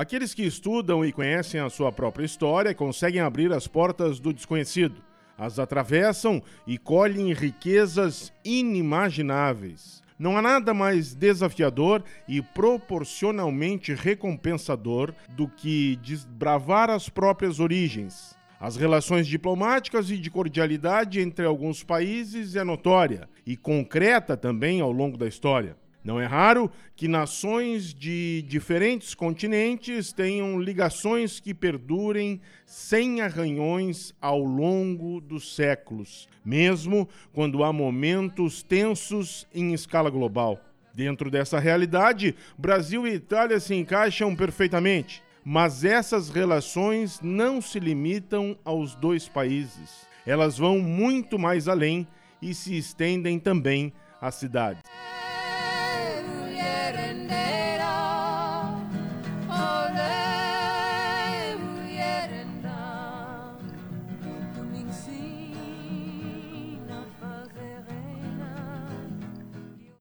Aqueles que estudam e conhecem a sua própria história conseguem abrir as portas do desconhecido, as atravessam e colhem riquezas inimagináveis. Não há nada mais desafiador e proporcionalmente recompensador do que desbravar as próprias origens. As relações diplomáticas e de cordialidade entre alguns países é notória e concreta também ao longo da história. Não é raro que nações de diferentes continentes tenham ligações que perdurem sem arranhões ao longo dos séculos, mesmo quando há momentos tensos em escala global. Dentro dessa realidade, Brasil e Itália se encaixam perfeitamente, mas essas relações não se limitam aos dois países. Elas vão muito mais além e se estendem também às cidades.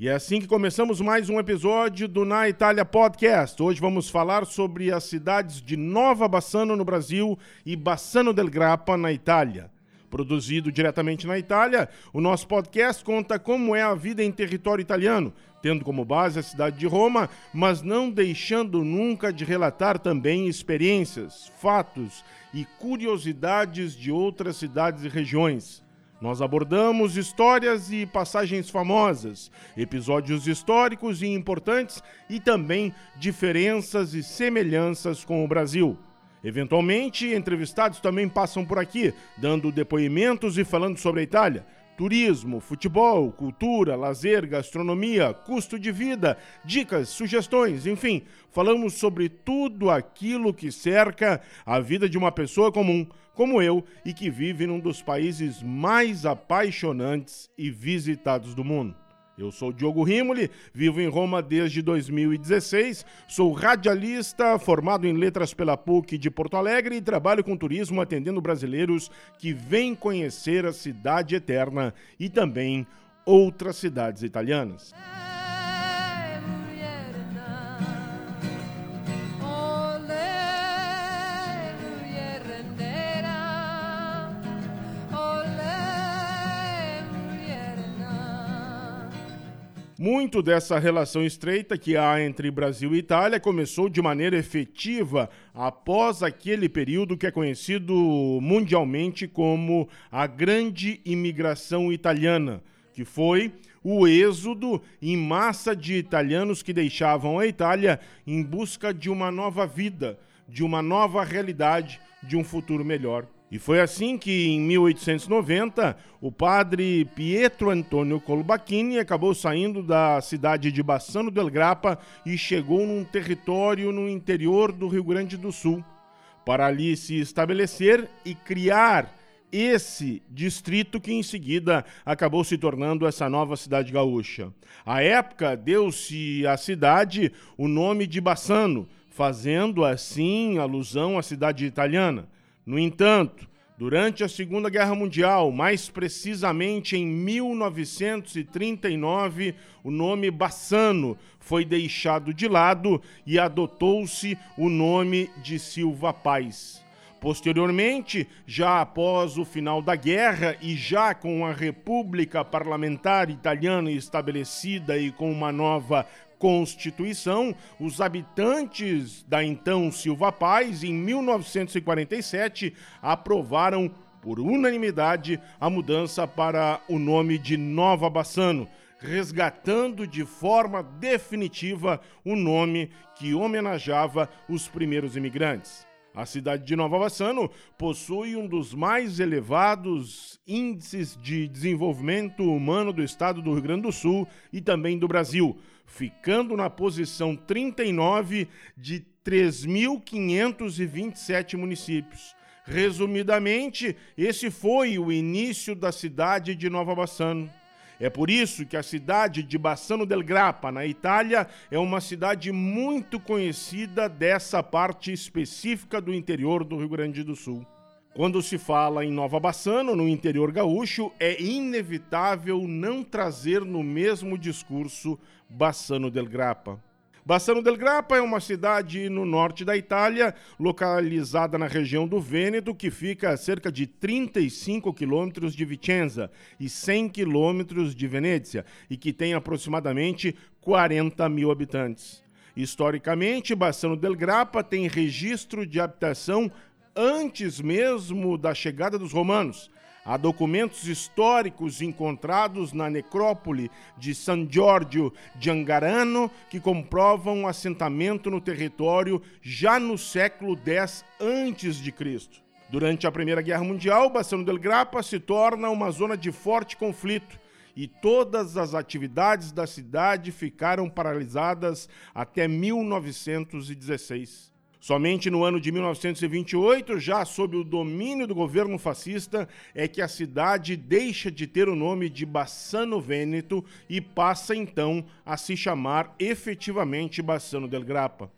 E é assim que começamos mais um episódio do Na Itália Podcast. Hoje vamos falar sobre as cidades de Nova Bassano no Brasil e Bassano del Grappa na Itália. Produzido diretamente na Itália, o nosso podcast conta como é a vida em território italiano, tendo como base a cidade de Roma, mas não deixando nunca de relatar também experiências, fatos e curiosidades de outras cidades e regiões. Nós abordamos histórias e passagens famosas, episódios históricos e importantes e também diferenças e semelhanças com o Brasil. Eventualmente, entrevistados também passam por aqui, dando depoimentos e falando sobre a Itália turismo, futebol, cultura, lazer, gastronomia, custo de vida, dicas, sugestões, enfim, falamos sobre tudo aquilo que cerca a vida de uma pessoa comum, como eu, e que vive num dos países mais apaixonantes e visitados do mundo. Eu sou Diogo Rimoli, vivo em Roma desde 2016, sou radialista, formado em letras pela PUC de Porto Alegre e trabalho com turismo atendendo brasileiros que vêm conhecer a cidade eterna e também outras cidades italianas. Muito dessa relação estreita que há entre Brasil e Itália começou de maneira efetiva após aquele período que é conhecido mundialmente como a Grande Imigração Italiana, que foi o êxodo em massa de italianos que deixavam a Itália em busca de uma nova vida, de uma nova realidade, de um futuro melhor. E foi assim que, em 1890, o padre Pietro Antonio Colbachini acabou saindo da cidade de Bassano del Grappa e chegou num território no interior do Rio Grande do Sul, para ali se estabelecer e criar esse distrito que em seguida acabou se tornando essa nova cidade gaúcha. À época, deu-se à cidade o nome de Bassano, fazendo assim alusão à cidade italiana. No entanto, durante a Segunda Guerra Mundial, mais precisamente em 1939, o nome Bassano foi deixado de lado e adotou-se o nome de Silva Paz. Posteriormente, já após o final da guerra e já com a República Parlamentar Italiana estabelecida e com uma nova Constituição, os habitantes da então Silva Paz, em 1947, aprovaram por unanimidade a mudança para o nome de Nova Bassano, resgatando de forma definitiva o nome que homenageava os primeiros imigrantes. A cidade de Nova Bassano possui um dos mais elevados índices de desenvolvimento humano do estado do Rio Grande do Sul e também do Brasil, ficando na posição 39 de 3.527 municípios. Resumidamente, esse foi o início da cidade de Nova Bassano. É por isso que a cidade de Bassano del Grappa, na Itália, é uma cidade muito conhecida dessa parte específica do interior do Rio Grande do Sul. Quando se fala em Nova Bassano, no interior gaúcho, é inevitável não trazer no mesmo discurso Bassano del Grappa. Bassano del Grappa é uma cidade no norte da Itália, localizada na região do Vêneto, que fica a cerca de 35 quilômetros de Vicenza e 100 quilômetros de Venezia, e que tem aproximadamente 40 mil habitantes. Historicamente, Bassano del Grappa tem registro de habitação antes mesmo da chegada dos romanos Há documentos históricos encontrados na necrópole de San Giorgio de Angarano que comprovam um assentamento no território já no século X a.C. Durante a Primeira Guerra Mundial, Bassano del Grappa se torna uma zona de forte conflito e todas as atividades da cidade ficaram paralisadas até 1916. Somente no ano de 1928, já sob o domínio do governo fascista, é que a cidade deixa de ter o nome de Bassano Vêneto e passa então a se chamar efetivamente Bassano del Grappa.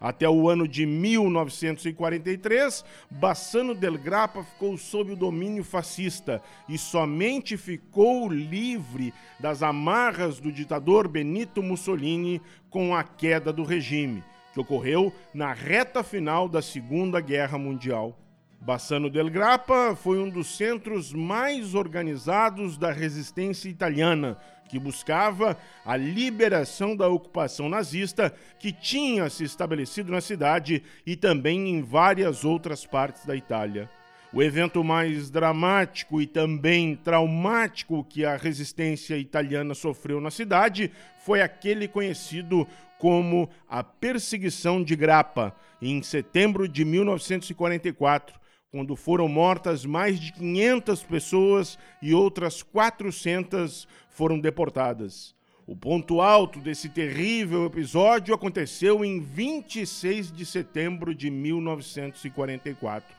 Até o ano de 1943, Bassano del Grappa ficou sob o domínio fascista e somente ficou livre das amarras do ditador Benito Mussolini com a queda do regime que ocorreu na reta final da Segunda Guerra Mundial. Bassano del Grappa foi um dos centros mais organizados da resistência italiana, que buscava a liberação da ocupação nazista que tinha se estabelecido na cidade e também em várias outras partes da Itália. O evento mais dramático e também traumático que a resistência italiana sofreu na cidade foi aquele conhecido como a Perseguição de Grappa, em setembro de 1944, quando foram mortas mais de 500 pessoas e outras 400 foram deportadas. O ponto alto desse terrível episódio aconteceu em 26 de setembro de 1944,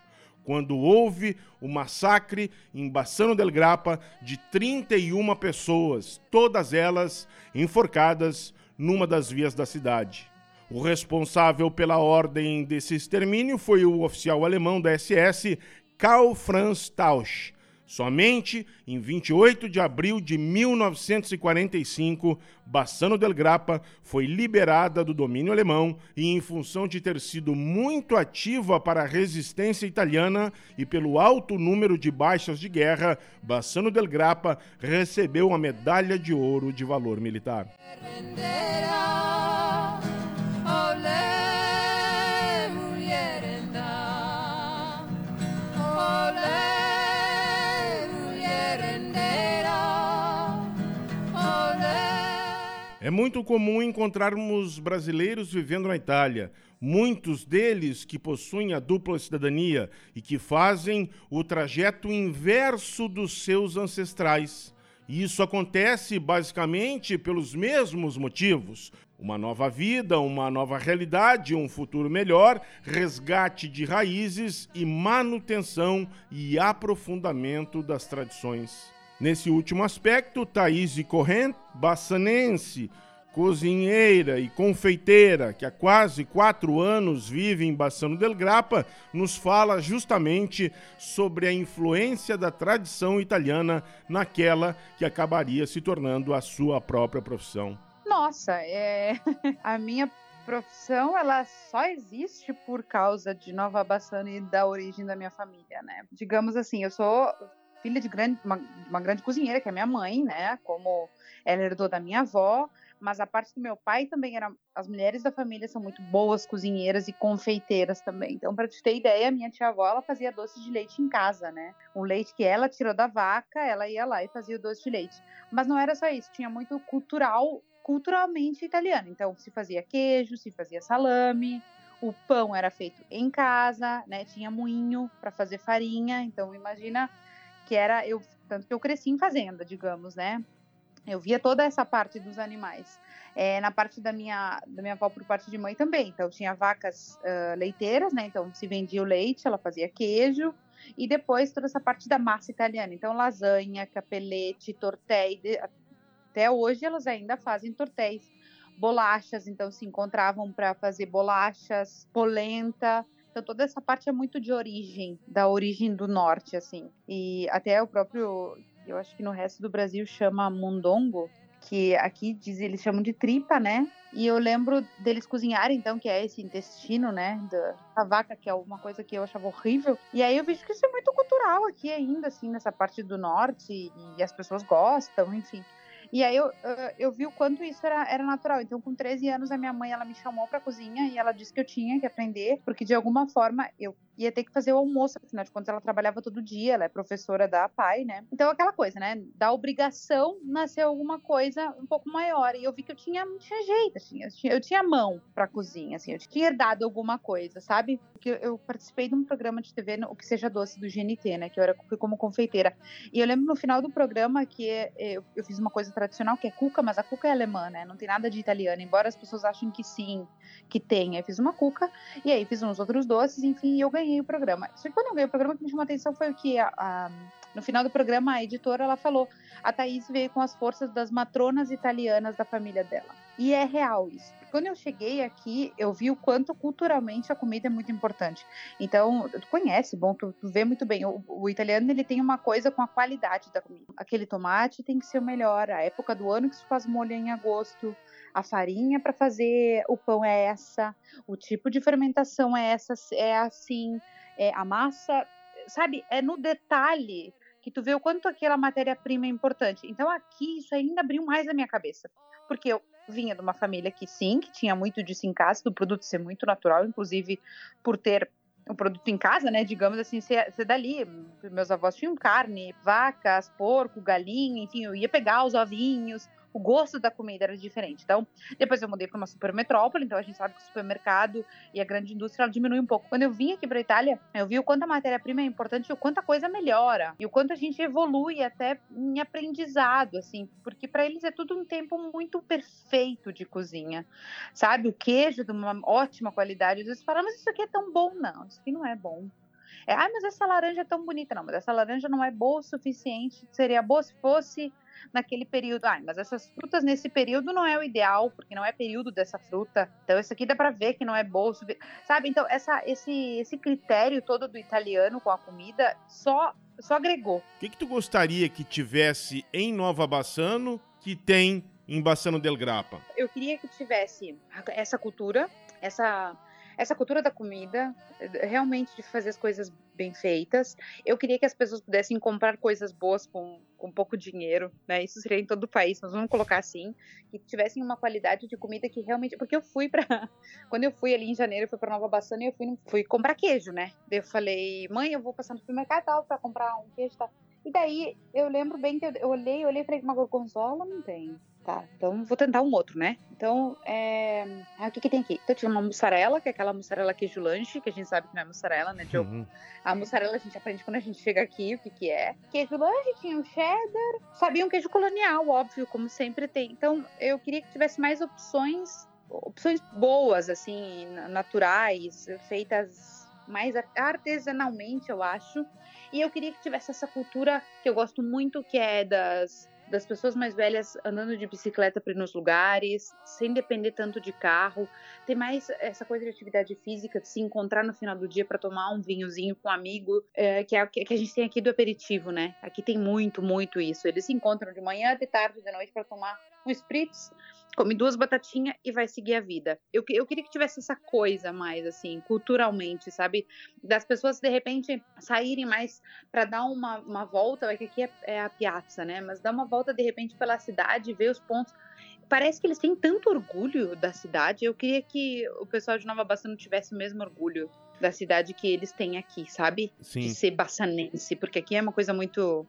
quando houve o massacre em Bassano del Grappa de 31 pessoas, todas elas enforcadas numa das vias da cidade. O responsável pela ordem desse extermínio foi o oficial alemão da SS Karl Franz Tausch. Somente em 28 de abril de 1945, Bassano del Grappa foi liberada do domínio alemão e, em função de ter sido muito ativa para a resistência italiana e pelo alto número de baixas de guerra, Bassano del Grappa recebeu a medalha de ouro de valor militar. É muito comum encontrarmos brasileiros vivendo na Itália, muitos deles que possuem a dupla cidadania e que fazem o trajeto inverso dos seus ancestrais. E isso acontece basicamente pelos mesmos motivos: uma nova vida, uma nova realidade, um futuro melhor, resgate de raízes e manutenção e aprofundamento das tradições. Nesse último aspecto, Thaís Corrent, bassanense, cozinheira e confeiteira, que há quase quatro anos vive em Bassano del Grappa, nos fala justamente sobre a influência da tradição italiana naquela que acabaria se tornando a sua própria profissão. Nossa, é... a minha profissão ela só existe por causa de Nova Bassano e da origem da minha família, né? Digamos assim, eu sou filha de grande, uma, uma grande cozinheira, que é minha mãe, né? Como ela herdou da minha avó, mas a parte do meu pai também era. As mulheres da família são muito boas cozinheiras e confeiteiras também. Então, para te ter ideia, minha tia-avó ela fazia doce de leite em casa, né? O leite que ela tirou da vaca, ela ia lá e fazia o doce de leite. Mas não era só isso, tinha muito cultural, culturalmente italiano. Então, se fazia queijo, se fazia salame, o pão era feito em casa, né? Tinha moinho para fazer farinha. Então, imagina que era eu tanto que eu cresci em fazenda, digamos, né? Eu via toda essa parte dos animais. É, na parte da minha da minha avó por parte de mãe também. Então tinha vacas uh, leiteiras, né? Então se vendia o leite, ela fazia queijo e depois toda essa parte da massa italiana. Então lasanha, capelete, tortelli. Até hoje elas ainda fazem tortéis, bolachas. Então se encontravam para fazer bolachas, polenta. Então toda essa parte é muito de origem, da origem do norte, assim. E até o próprio, eu acho que no resto do Brasil chama mundongo, que aqui diz, eles chamam de tripa, né? E eu lembro deles cozinharem, então, que é esse intestino, né, da, vaca, que é uma coisa que eu achava horrível. E aí eu vejo que isso é muito cultural aqui ainda, assim, nessa parte do norte, e as pessoas gostam, enfim. E aí eu, eu vi o quanto isso era, era natural. Então, com 13 anos, a minha mãe ela me chamou pra cozinha e ela disse que eu tinha que aprender, porque de alguma forma eu ia ter que fazer o almoço, afinal de contas ela trabalhava todo dia, ela é professora da PAI, né? Então aquela coisa, né? Da obrigação nasceu alguma coisa um pouco maior. E eu vi que eu tinha, tinha jeito, assim, eu tinha, eu tinha mão pra cozinha, assim, eu tinha herdado alguma coisa, sabe? Porque eu participei de um programa de TV, o que seja doce do GNT, né? Que eu era, fui como confeiteira. E eu lembro no final do programa que é, eu, eu fiz uma coisa tradicional que é cuca, mas a cuca é alemã, né? Não tem nada de italiano, embora as pessoas achem que sim, que tem. Eu fiz uma cuca e aí fiz uns outros doces, enfim, e eu ganhei ganhei o programa. Só que quando eu ganhei o programa, o que me chamou a atenção foi o que a, a, no final do programa a editora ela falou: a Thaís veio com as forças das matronas italianas da família dela. E é real isso. Quando eu cheguei aqui, eu vi o quanto culturalmente a comida é muito importante. Então, tu conhece, bom, tu, tu vê muito bem. O, o, italiano ele tem uma coisa com a qualidade da comida. Aquele tomate tem que ser o melhor. A época do ano que se faz molho é em agosto a farinha para fazer o pão é essa, o tipo de fermentação é essa, é assim, é a massa, sabe? É no detalhe que tu vê o quanto aquela matéria-prima é importante. Então aqui isso ainda abriu mais a minha cabeça, porque eu vinha de uma família que sim, que tinha muito disso em casa, do produto ser muito natural, inclusive por ter um produto em casa, né? Digamos assim, ser, ser dali. Meus avós tinham carne, vacas, porco, galinha, enfim, eu ia pegar os ovinhos, o gosto da comida era diferente. Então, depois eu mudei para uma super metrópole, então a gente sabe que o supermercado e a grande indústria diminui um pouco. Quando eu vim aqui para Itália, eu vi o quanto a matéria-prima é importante o quanto a coisa melhora e o quanto a gente evolui até em aprendizado, assim, porque para eles é tudo um tempo muito perfeito de cozinha, sabe? O queijo de uma ótima qualidade. Eles falam, mas isso aqui é tão bom, não? Isso aqui não é bom. É, ah, mas essa laranja é tão bonita. Não, mas essa laranja não é boa o suficiente. Seria boa se fosse naquele período. Ah, mas essas frutas nesse período não é o ideal, porque não é período dessa fruta. Então, isso aqui dá para ver que não é bolso, sabe? Então, essa, esse, esse critério todo do italiano com a comida só, só agregou. O que, que tu gostaria que tivesse em Nova Bassano que tem em Bassano del Grappa? Eu queria que tivesse essa cultura, essa essa cultura da comida, realmente de fazer as coisas bem feitas. Eu queria que as pessoas pudessem comprar coisas boas com, com pouco dinheiro, né? Isso seria em todo o país, mas vamos colocar assim, que tivessem uma qualidade de comida que realmente, porque eu fui para quando eu fui ali em janeiro, eu fui para Nova Bassana e eu fui fui comprar queijo, né? Eu falei: "Mãe, eu vou passar no supermercado tal para comprar um queijo tal". E daí eu lembro bem que eu olhei, olhei e falei: "Uma gorgonzola não tem". Tá, então vou tentar um outro, né? Então, é... ah, o que que tem aqui? Então tinha uma mussarela, que é aquela mussarela queijo lanche, que a gente sabe que não é mussarela, né, Diogo? Uhum. A mussarela a gente aprende quando a gente chega aqui o que que é. Queijo lanche, tinha um cheddar, sabia um queijo colonial, óbvio, como sempre tem. Então, eu queria que tivesse mais opções, opções boas, assim, naturais, feitas mais artesanalmente, eu acho. E eu queria que tivesse essa cultura que eu gosto muito, que é das das pessoas mais velhas andando de bicicleta para ir nos lugares, sem depender tanto de carro. Tem mais essa coisa de atividade física, de se encontrar no final do dia para tomar um vinhozinho com um amigo, é, que é o que a gente tem aqui do aperitivo, né? Aqui tem muito, muito isso. Eles se encontram de manhã, de tarde, de noite para tomar um spritz come duas batatinhas e vai seguir a vida. Eu, eu queria que tivesse essa coisa mais, assim, culturalmente, sabe? Das pessoas, de repente, saírem mais para dar uma, uma volta, que aqui é, é, a piazza, né? Mas dar uma volta, de repente, pela cidade, ver os pontos. Parece que eles têm tanto orgulho da cidade. Eu queria que o pessoal de Nova Bassano tivesse o mesmo orgulho da cidade que eles têm aqui, sabe? Sim. De ser bassanense, porque aqui é uma coisa muito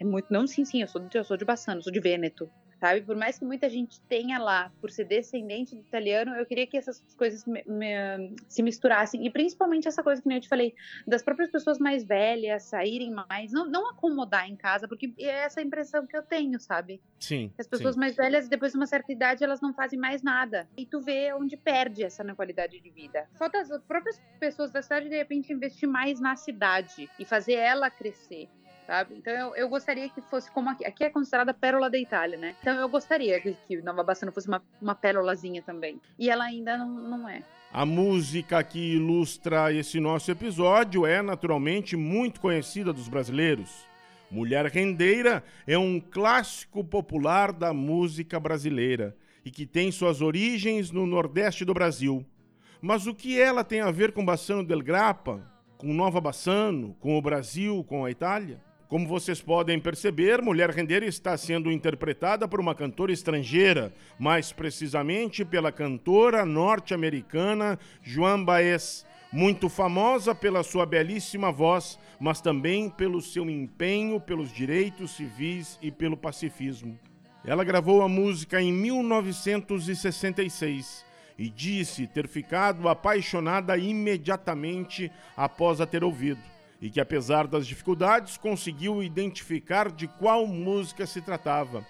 é muito não sim sim eu sou eu sou de Bassano sou de Vêneto sabe? Por mais que muita gente tenha lá, por ser descendente do italiano, eu queria que essas coisas me, me, se misturassem. E principalmente essa coisa que eu te falei, das próprias pessoas mais velhas saírem mais, não, não acomodar em casa, porque é essa impressão que eu tenho, sabe? Sim. As pessoas sim. mais velhas, depois de uma certa idade, elas não fazem mais nada. E tu vê onde perde essa na qualidade de vida. Falta as próprias pessoas da cidade, de repente, investir mais na cidade e fazer ela crescer sabe? Então eu, eu gostaria que fosse como aqui. Aqui é considerada pérola da Itália, né? Então eu gostaria que, que Nova Bassano fosse uma, uma pérolazinha também. E ela ainda não, não é. A música que ilustra esse nosso episódio é naturalmente muito conhecida dos brasileiros. Mulher Rendeira é um clássico popular da música brasileira e que tem suas origens no Nordeste do Brasil. Mas o que ela tem a ver com Bassano del Grappa, com Nova Bassano, com o Brasil, com a Itália? Como vocês podem perceber, Mulher Rendeira está sendo interpretada por uma cantora estrangeira, mais precisamente pela cantora norte-americana Joan Baez, muito famosa pela sua belíssima voz, mas também pelo seu empenho pelos direitos civis e pelo pacifismo. Ela gravou a música em 1966 e disse ter ficado apaixonada imediatamente após a ter ouvido, e que apesar das dificuldades conseguiu identificar de qual música se tratava.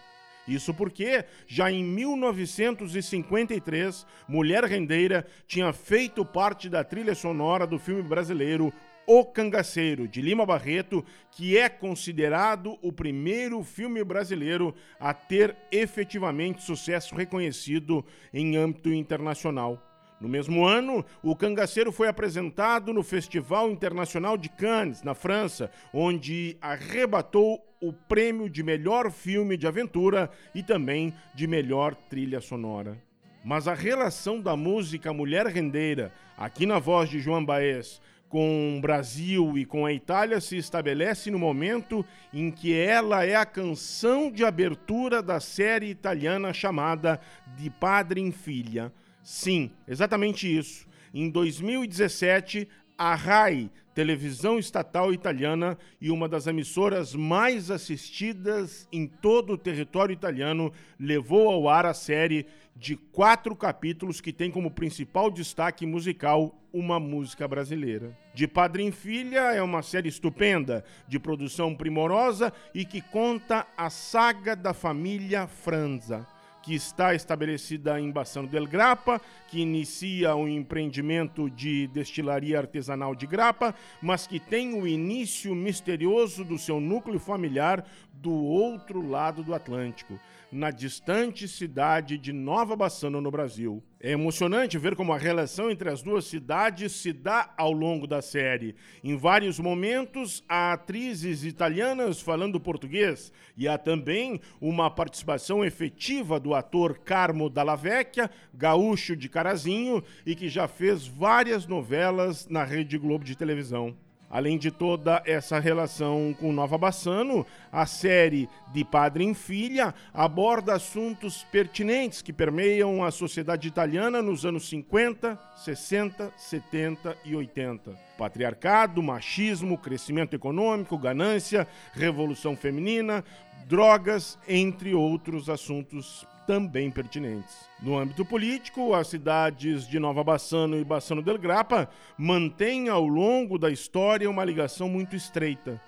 Isso porque, já em 1953, Mulher Rendeira tinha feito parte da trilha sonora do filme brasileiro O Cangaceiro, de Lima Barreto, que é considerado o primeiro filme brasileiro a ter efetivamente sucesso reconhecido em âmbito internacional. No mesmo ano, o cangaceiro foi apresentado no Festival Internacional de Cannes, na França, onde arrebatou o prêmio de melhor filme de aventura e também de melhor trilha sonora. Mas a relação da música Mulher Rendeira, aqui na voz de João Baez, com o Brasil e com a Itália se estabelece no momento em que ela é a canção de abertura da série italiana chamada De Padre em Filha Sim, exatamente isso. Em 2017, a RAI, televisão estatal italiana e uma das emissoras mais assistidas em todo o território italiano, levou ao ar a série de quatro capítulos que tem como principal destaque musical uma música brasileira. De Padre em Filha é uma série estupenda, de produção primorosa e que conta a saga da família Franza que está estabelecida em Bassano del Grappa, que inicia um empreendimento de destilaria artesanal de grapa, mas que tem o início misterioso do seu núcleo familiar do outro lado do Atlântico na distante cidade de Nova Bassano, no Brasil. É emocionante ver como a relação entre as duas cidades se dá ao longo da série. Em vários momentos, há atrizes italianas falando português e há também uma participação efetiva do ator Carmo Dalla Vecchia, gaúcho de Carazinho e que já fez várias novelas na Rede Globo de televisão. Além de toda essa relação com Nova Bassano, a série De Padre em Filha aborda assuntos pertinentes que permeiam a sociedade italiana nos anos 50, 60, 70 e 80. Patriarcado, machismo, crescimento econômico, ganância, revolução feminina, drogas, entre outros assuntos também pertinentes. No âmbito político, as cidades de Nova Bassano e Bassano del Grappa mantêm ao longo da história uma ligação muito estreita.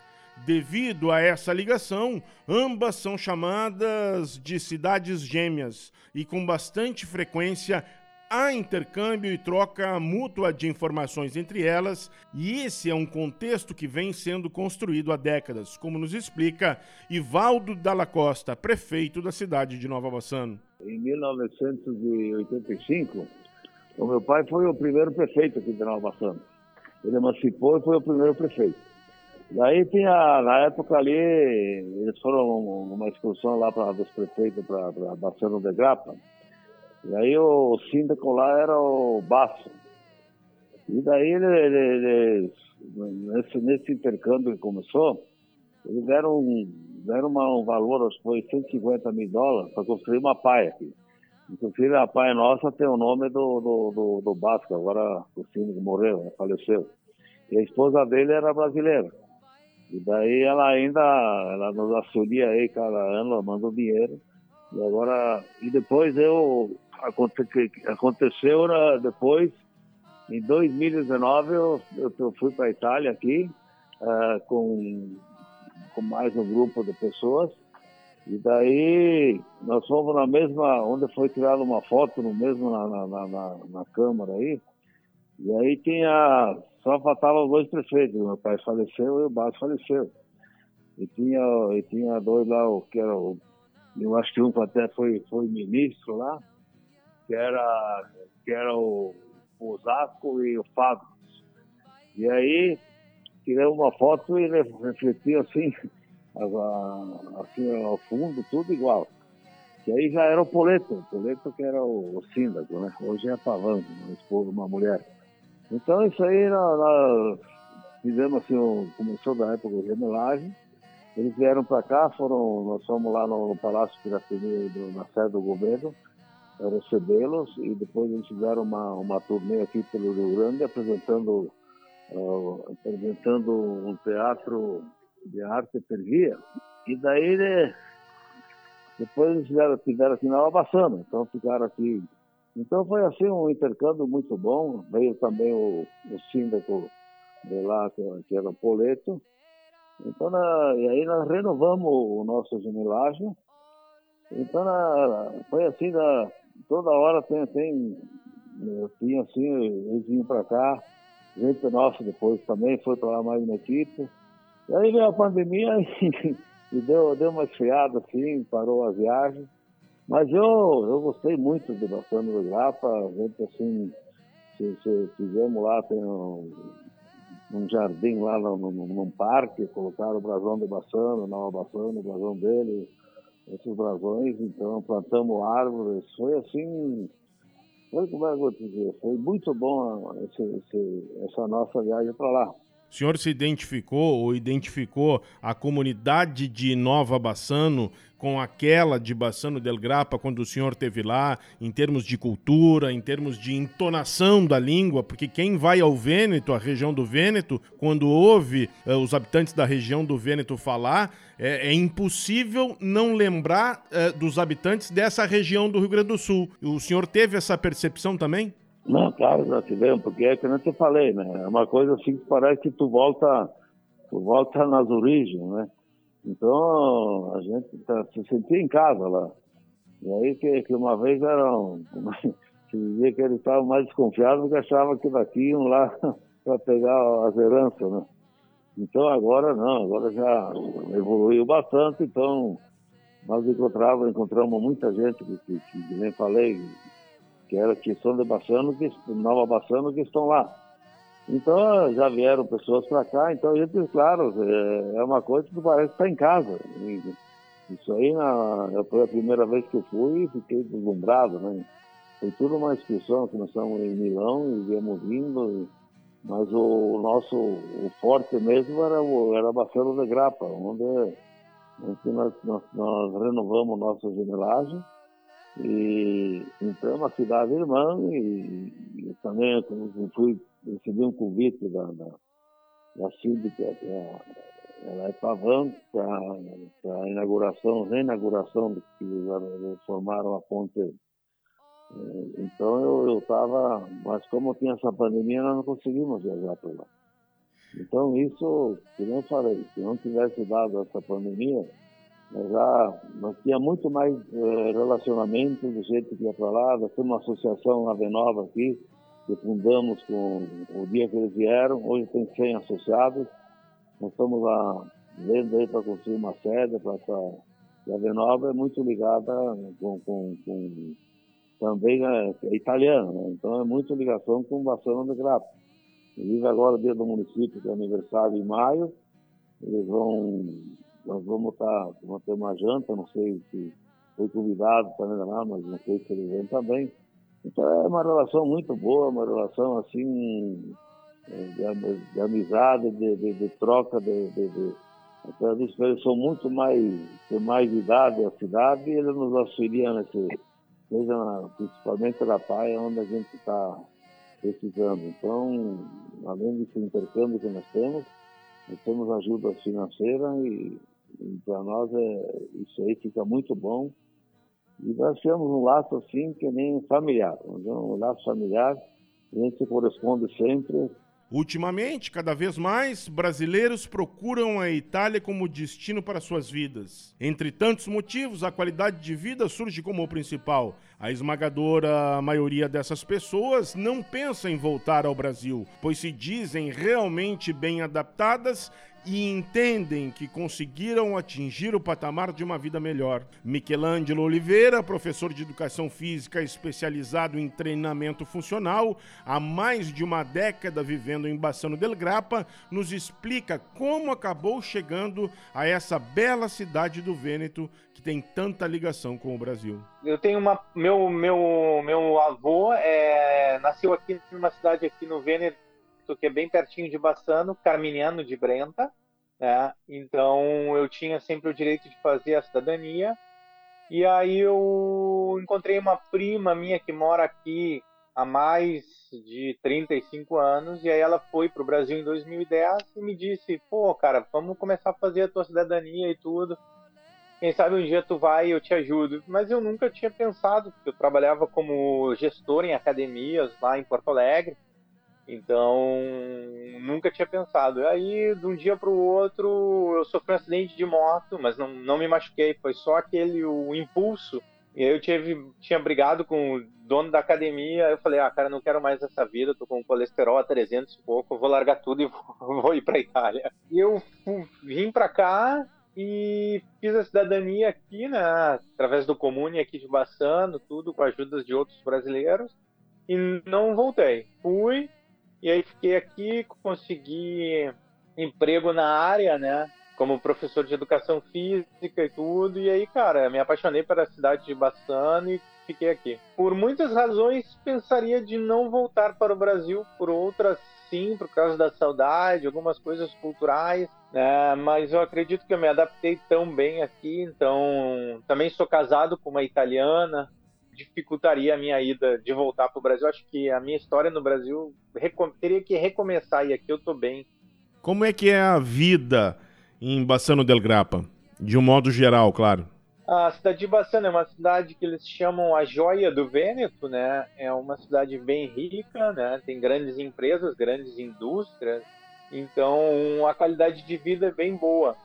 Devido a essa ligação, ambas são chamadas de cidades gêmeas e com bastante frequência há intercâmbio e troca mútua de informações entre elas, e esse é um contexto que vem sendo construído há décadas, como nos explica Ivaldo Dalla Costa, prefeito da cidade de Nova Bassano. Em 1985, o meu pai foi o primeiro prefeito aqui de Nova Bassano. Ele emancipou e foi o primeiro prefeito. Daí tinha, na época ali, eles foram numa excursão lá para dos prefeitos para Bassano de Grapa, e aí o síndico lá era o Baço. E daí ele, ele, ele, nesse, nesse intercâmbio que começou, eles deram, deram uma, um valor, acho que foi 150 mil dólares, para construir uma paia aqui. Inclusive a paia nossa tem o nome do, do, do, do Basco, agora o síndico morreu, né, faleceu. E a esposa dele era brasileira. E daí ela ainda, ela nos auxilia aí cada ano, manda dinheiro. E agora, e depois eu, aconteceu depois, em 2019, eu, eu fui para a Itália aqui, uh, com, com mais um grupo de pessoas, e daí nós fomos na mesma, onde foi tirada uma foto, no mesmo na, na, na, na Câmara aí, e aí tinha, só faltavam dois prefeitos, meu pai faleceu e o Baixo faleceu. E tinha, e tinha dois lá, que era eu acho que um até foi, foi ministro lá, que era, que era o, Osasco e o Fábio. E aí tirei uma foto e refleti assim, assim ao fundo, tudo igual. Que aí já era o Poleto, o Poleto que era o, síndaco, né? Hoje é Pavão, uma esposa, uma mulher. Então isso aí nós fizemos assim, um, começou da época de remelagem, eles vieram para cá, foram, nós fomos lá no, no Palácio Piratini, na sede do governo, recebê-los e depois eles fizeram uma, uma turnê aqui pelo Rio Grande apresentando, uh, apresentando um teatro de arte per via. E daí né, depois eles fizeram, fizeram aqui na Bassana, então ficaram aqui. Então foi assim um intercâmbio muito bom. Veio também o, o síndico de lá, que, era o Poleto. Então, na, e aí nós renovamos o nosso gemilagem. Então, na, foi assim, na, toda hora tem, tem, tinha assim, eles vinham para cá, gente nossa depois também foi para lá mais uma equipe. E aí veio a pandemia e, e deu, deu uma esfriada assim, parou a viagem. Mas eu, eu gostei muito de Bassano do Grapa, a gente assim, se, se fizemos lá, tem um, um jardim lá no, num parque, colocaram o brasão de Bassano, Nova Bassano, o brasão dele, esses brasões, então plantamos árvores, foi assim, foi como é que eu vou dizer, foi muito bom esse, esse, essa nossa viagem para lá. O senhor se identificou ou identificou a comunidade de Nova Bassano com aquela de Bassano del Grappa quando o senhor teve lá, em termos de cultura, em termos de entonação da língua, porque quem vai ao Vêneto, a região do Vêneto, quando ouve uh, os habitantes da região do Vêneto falar, é, é impossível não lembrar uh, dos habitantes dessa região do Rio Grande do Sul. O senhor teve essa percepção também? Não, claro, já tivemos, porque é que eu te falei, né? É uma coisa assim que parece que tu volta, tu volta nas origens, né? Então, a gente tá, se sentia em casa lá. E aí que, que uma vez era um, se dizia que eles estavam mais desconfiados porque achavam que daqui iam lá para pegar as heranças, né? Então agora não, agora já evoluiu bastante, então nós encontrávamos, encontramos muita gente que, que, que nem falei, que era que são de Bassano, que, Nova Bassano, que estão lá. Então já vieram pessoas para cá, então a gente, claro, é, é uma coisa que parece estar em casa. Isso aí na, foi a primeira vez que eu fui e fiquei deslumbrado, né? Foi tudo uma excursão, começamos em Milão e viemos vindo, mas o nosso o forte mesmo era, o, era Bacelo de Grapa, onde, onde nós, nós, nós renovamos nossa gemelagem e é uma cidade irmã e, e também fui recebi um convite da, da, da síndica, é, ela é Pavão, para a inauguração, reinauguração que formaram a ponte. É, então eu estava, mas como tinha essa pandemia, nós não conseguimos viajar para lá. Então isso, que não falei, se não tivesse dado essa pandemia, já nós tinha muito mais eh, relacionamento do jeito que ia para lá. Nós temos uma associação Ave Nova aqui, que fundamos com o dia que eles vieram. Hoje tem 100 associados. Nós estamos lá vendo aí para construir uma sede. E a Ave Nova é muito ligada com, com, com também é, é italiana, né? então é muito ligação com o Bassano de Grappa. Vive agora o dia do município, que é aniversário em maio. Eles vão nós vamos estar, tá, vamos ter uma janta, não sei se foi convidado também lá, mas não sei se ele vem também. Então é uma relação muito boa, uma relação assim de, de amizade, de, de, de, troca, de, de, de disso, eles são muito mais, tem mais idade a cidade e eles nos auxiliam nesse, seja principalmente na praia onde a gente está precisando. Então, além desse intercâmbio que nós temos, nós temos ajuda financeira e para nós é, isso aí fica muito bom. E nós temos um laço assim que nem familiar, um laço familiar, a gente se corresponde sempre. Ultimamente, cada vez mais, brasileiros procuram a Itália como destino para suas vidas. Entre tantos motivos, a qualidade de vida surge como o principal. A esmagadora maioria dessas pessoas não pensa em voltar ao Brasil, pois se dizem realmente bem adaptadas e entendem que conseguiram atingir o patamar de uma vida melhor. Michelangelo Oliveira, professor de educação física especializado em treinamento funcional, há mais de uma década vivendo em Bassano del Grappa, nos explica como acabou chegando a essa bela cidade do Vêneto que tem tanta ligação com o Brasil. Eu tenho uma meu meu meu avô é, nasceu aqui numa cidade aqui no Vêneto que é bem pertinho de Bassano, Carminiano de Brenta. Né? Então eu tinha sempre o direito de fazer a cidadania. E aí eu encontrei uma prima minha que mora aqui há mais de 35 anos, e aí ela foi para o Brasil em 2010 e me disse, pô, cara, vamos começar a fazer a tua cidadania e tudo. Quem sabe um dia tu vai e eu te ajudo. Mas eu nunca tinha pensado, porque eu trabalhava como gestor em academias lá em Porto Alegre. Então, nunca tinha pensado. Aí, de um dia para o outro, eu sofri um acidente de moto, mas não, não me machuquei, foi só aquele o impulso. E aí eu tive, tinha brigado com o dono da academia, eu falei, ah, cara, não quero mais essa vida, tô com colesterol a 300 e pouco, vou largar tudo e vou, vou ir para Itália. E eu vim para cá e fiz a cidadania aqui, né, através do Comune aqui de Bassano, tudo com a ajuda de outros brasileiros, e não voltei. Fui, e aí fiquei aqui, consegui emprego na área, né? Como professor de educação física e tudo. E aí, cara, me apaixonei pela cidade de Bassano e fiquei aqui. Por muitas razões, pensaria de não voltar para o Brasil, por outras sim, por causa da saudade, algumas coisas culturais, né? mas eu acredito que eu me adaptei tão bem aqui, então também sou casado com uma italiana, dificultaria a minha ida de voltar para o Brasil. Acho que a minha história no Brasil teria que recomeçar e aqui eu estou bem. Como é que é a vida em Bassano del Grappa? De um modo geral, claro. A cidade de Bassano é uma cidade que eles chamam a joia do Vêneto, né? É uma cidade bem rica, né? Tem grandes empresas, grandes indústrias. Então, a qualidade de vida é bem boa.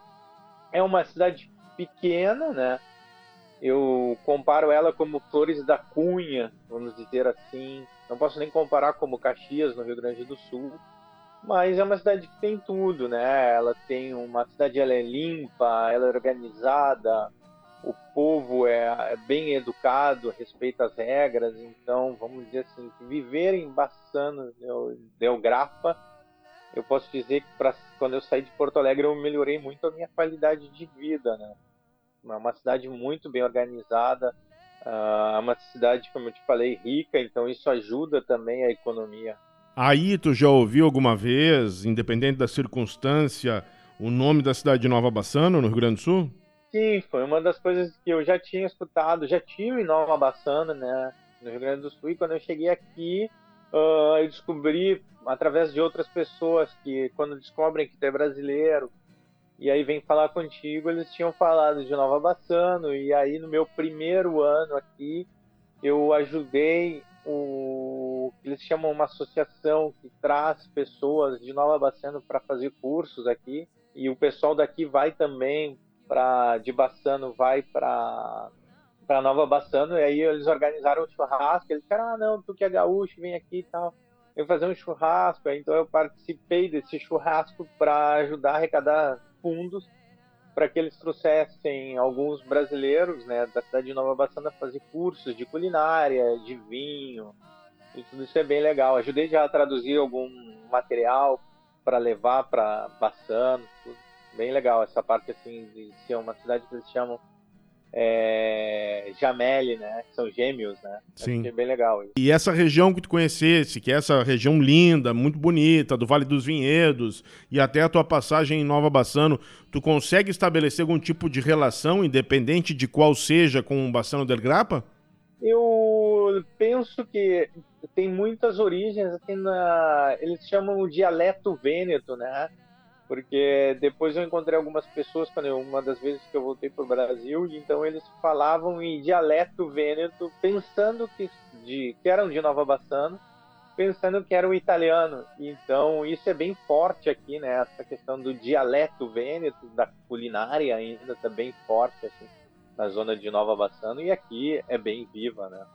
É uma cidade pequena, né? Eu comparo ela como Flores da Cunha, vamos dizer assim. Não posso nem comparar como Caxias, no Rio Grande do Sul. Mas é uma cidade que tem tudo, né? Ela tem uma cidade, ela é limpa, ela é organizada, o povo é, é bem educado, respeita as regras. Então, vamos dizer assim, viver em Bassano Del Grapa, eu posso dizer que pra, quando eu saí de Porto Alegre eu melhorei muito a minha qualidade de vida, né? É uma cidade muito bem organizada, é uma cidade, como eu te falei, rica, então isso ajuda também a economia. Aí tu já ouviu alguma vez, independente da circunstância, o nome da cidade de Nova Bassano, no Rio Grande do Sul? Sim, foi uma das coisas que eu já tinha escutado, já tive em Nova Bassano, né, no Rio Grande do Sul, e quando eu cheguei aqui, uh, eu descobri através de outras pessoas que quando descobrem que tu é brasileiro, e aí vem falar contigo, eles tinham falado de Nova Bassano, e aí no meu primeiro ano aqui, eu ajudei o eles chamam uma associação que traz pessoas de Nova Bassano para fazer cursos aqui, e o pessoal daqui vai também para de Bassano vai para para Nova Bassano, e aí eles organizaram um churrasco, eles disseram, ah não, tu que é gaúcho, vem aqui e tal. Eu fazer um churrasco, então eu participei desse churrasco para ajudar a arrecadar fundos para que eles trouxessem alguns brasileiros né, da cidade de Nova Bassana fazer cursos de culinária, de vinho, e tudo isso é bem legal. Ajudei já a traduzir algum material para levar para Bassano, tudo. bem legal essa parte assim de ser uma cidade que eles chamam é, Jameli, né? São gêmeos, né? Sim. É bem legal. Isso. E essa região que tu conhecesse, que é essa região linda, muito bonita, do Vale dos Vinhedos, e até a tua passagem em Nova Bassano, tu consegue estabelecer algum tipo de relação, independente de qual seja, com o Bassano del Grappa? Eu penso que tem muitas origens, assim, na... eles chamam o dialeto vêneto, né? Porque depois eu encontrei algumas pessoas quando eu, uma das vezes que eu voltei para o Brasil, então eles falavam em dialeto vêneto, pensando que, de, que eram de Nova Bassano, pensando que eram italiano. Então isso é bem forte aqui, né? Essa questão do dialeto vêneto, da culinária ainda está bem forte assim, na zona de Nova Bassano e aqui é bem viva, né?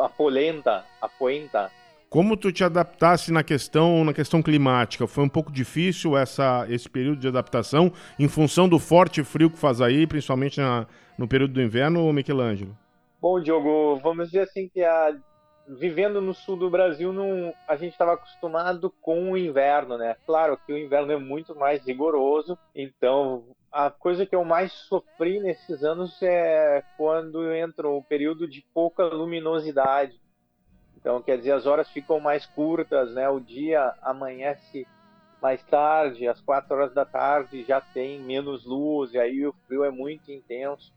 a polenta, a poenta. Como tu te adaptasse na questão, na questão climática? Foi um pouco difícil essa, esse período de adaptação em função do forte frio que faz aí, principalmente na, no período do inverno, Michelangelo? Bom, Diogo, vamos dizer assim que a, vivendo no sul do Brasil, não, a gente estava acostumado com o inverno, né? Claro que o inverno é muito mais rigoroso, então a coisa que eu mais sofri nesses anos é quando entra o período de pouca luminosidade. Então, quer dizer, as horas ficam mais curtas, né? O dia amanhece mais tarde, às quatro horas da tarde já tem menos luz, e aí o frio é muito intenso.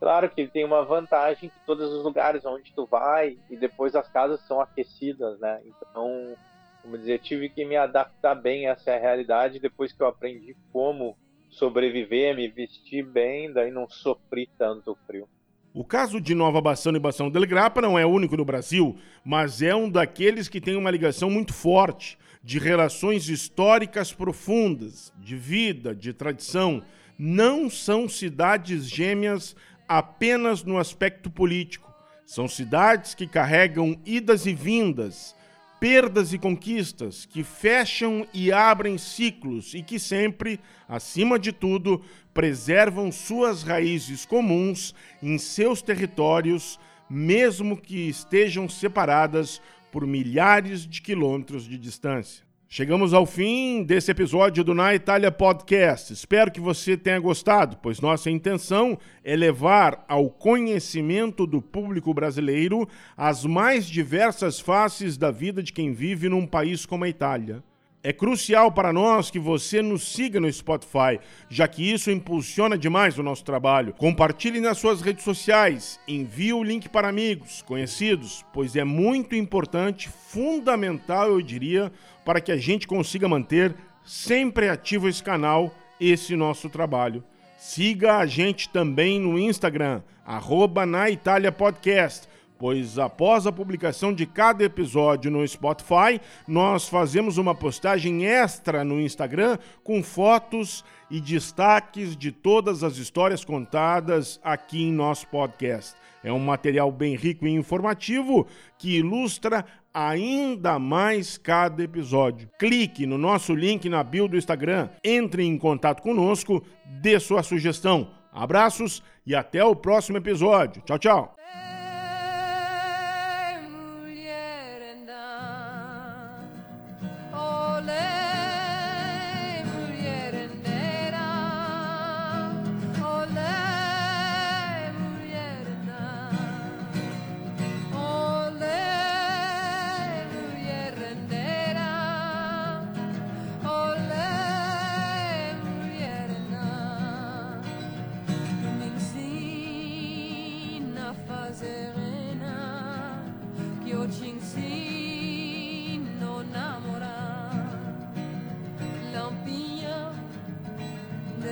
Claro que tem uma vantagem que todos os lugares onde tu vai e depois as casas são aquecidas, né? Então, como dizer, tive que me adaptar bem a essa realidade depois que eu aprendi como sobreviver, me vestir bem, daí não sofri tanto o frio. O caso de Nova Bassano e Bassano del Grappa não é único no Brasil, mas é um daqueles que tem uma ligação muito forte, de relações históricas profundas, de vida, de tradição. Não são cidades gêmeas apenas no aspecto político. São cidades que carregam idas e vindas, perdas e conquistas, que fecham e abrem ciclos e que sempre, acima de tudo, preservam suas raízes comuns em seus territórios, mesmo que estejam separadas por milhares de quilômetros de distância. Chegamos ao fim desse episódio do Na Itália Podcast. Espero que você tenha gostado, pois nossa intenção é levar ao conhecimento do público brasileiro as mais diversas faces da vida de quem vive num país como a Itália. É crucial para nós que você nos siga no Spotify, já que isso impulsiona demais o nosso trabalho. Compartilhe nas suas redes sociais, envie o link para amigos, conhecidos, pois é muito importante, fundamental, eu diria, para que a gente consiga manter sempre ativo esse canal, esse nosso trabalho. Siga a gente também no Instagram, arroba na Itália Podcast pois após a publicação de cada episódio no Spotify, nós fazemos uma postagem extra no Instagram com fotos e destaques de todas as histórias contadas aqui em nosso podcast. É um material bem rico e informativo que ilustra ainda mais cada episódio. Clique no nosso link na bio do Instagram, entre em contato conosco, dê sua sugestão. Abraços e até o próximo episódio. Tchau, tchau.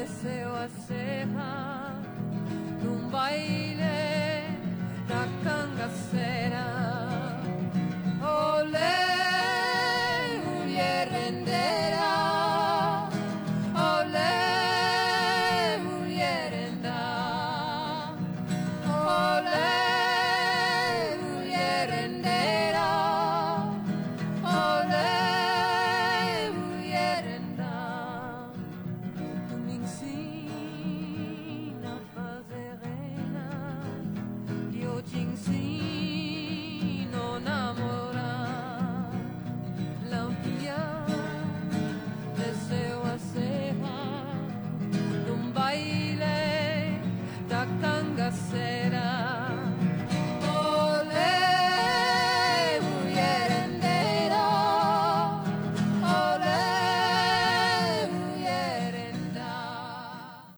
Desceu a serra num baile.